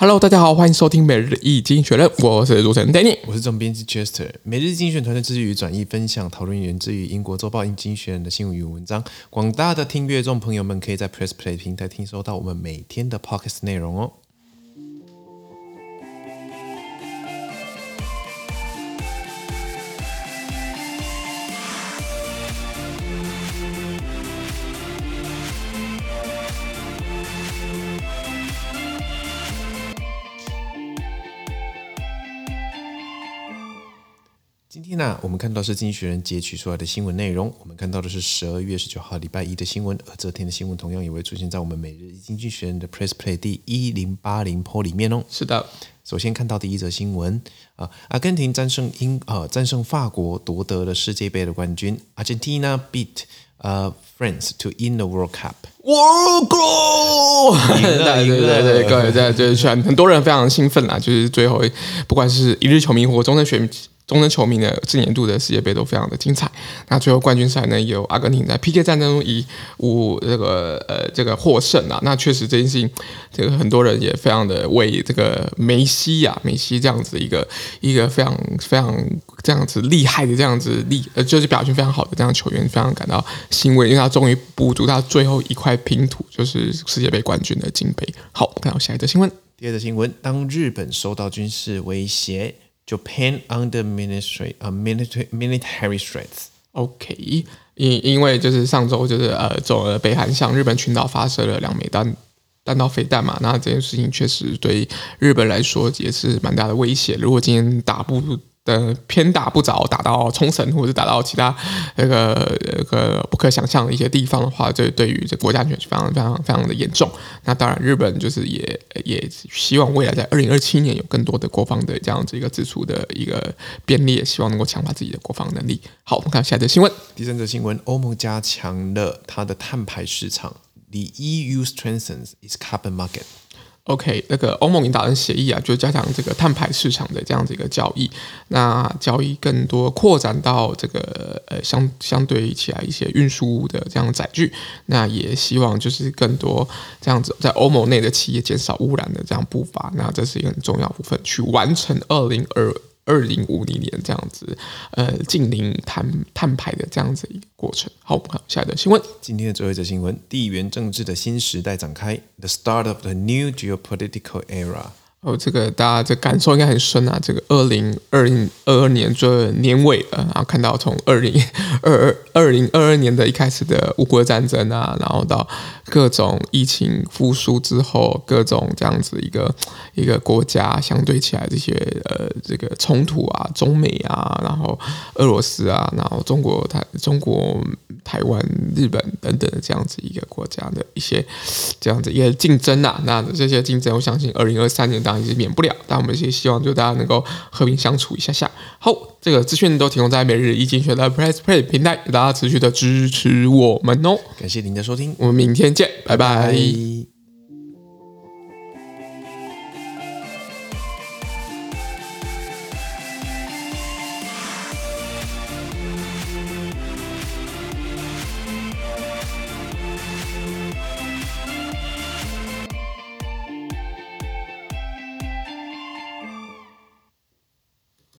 Hello，大家好，欢迎收听每日一经选论，我是主持人 Danny，我是总编辑 Chester。每日精选团队致力于转译分享讨论源自于英国周报《经选论》的新闻与文章。广大的听阅众朋友们可以在 Press Play 平台听收到我们每天的 Podcast 内容哦。今天呢、啊，我们看到是《经济学人》截取出来的新闻内容。我们看到的是十二月十九号礼拜一的新闻，而这天的新闻同样也会出现在我们每日《经济学人》的 Press Play 第一零八零 Po 里面哦。是的，首先看到第一则新闻啊，阿根廷战胜英呃，战胜法国夺得了世界杯的冠军。Argentina beat 呃 France to win the World Cup。World Cup！对对对对，各位在就是很多人非常兴奋啦，就是最后不管是一日球迷或终身选。终身球迷的这年度的世界杯都非常的精彩。那最后冠军赛呢，有阿根廷在 PK 战争中以五这个呃这个获胜啊。那确实这件事情，这个很多人也非常的为这个梅西呀、啊，梅西这样子一个一个非常非常这样子厉害的这样子厉呃就是表现非常好的这样球员，非常感到欣慰，因为他终于补足他最后一块拼图，就是世界杯冠军的金杯。好，看到下一则新闻。第二则新闻，当日本受到军事威胁。Japan under military 啊，military military threats。OK，因因为就是上周就是呃，走了北韩向日本群岛发射了两枚弹弹道飞弹嘛，那这件事情确实对日本来说也是蛮大的威胁。如果今天打不呃，偏打不着，打到冲绳或者打到其他那个那个不可想象的一些地方的话，这对于这国家安全是非常非常非常的严重。那当然，日本就是也也希望未来在二零二七年有更多的国防的这样子一个支出的一个便利，希望能够强化自己的国防能力。好，我们看下一则新闻。第三则新闻：欧盟加强了它的碳排市场。The EU strengthens its carbon market。OK，那个欧盟领导人协议啊，就加强这个碳排市场的这样子一个交易，那交易更多扩展到这个呃相相对起来一些运输的这样载具，那也希望就是更多这样子在欧盟内的企业减少污染的这样步伐，那这是一个很重要部分，去完成二零二。二零五零年这样子，呃，净零碳碳排的这样子一个过程。好，我们看下一则新闻。今天的最后一则新闻：地缘政治的新时代展开，The start of the new geopolitical era。哦，这个大家这感受应该很深啊！这个二零二零二二年这年尾了，然后看到从二零二二二零二二年的一开始的乌国战争啊，然后到各种疫情复苏之后，各种这样子一个一个国家相对起来这些呃这个冲突啊，中美啊，然后俄罗斯啊，然后中国台中国台湾日本等等的这样子一个国家的一些这样子一个竞争啊，那这些竞争，我相信二零二三年。当然也是免不了，但我们也希望就大家能够和平相处一下下。好，这个资讯都提供在每日一精选的 Press Play 平台，大家持续的支持我们哦。感谢您的收听，我们明天见，拜拜。拜拜。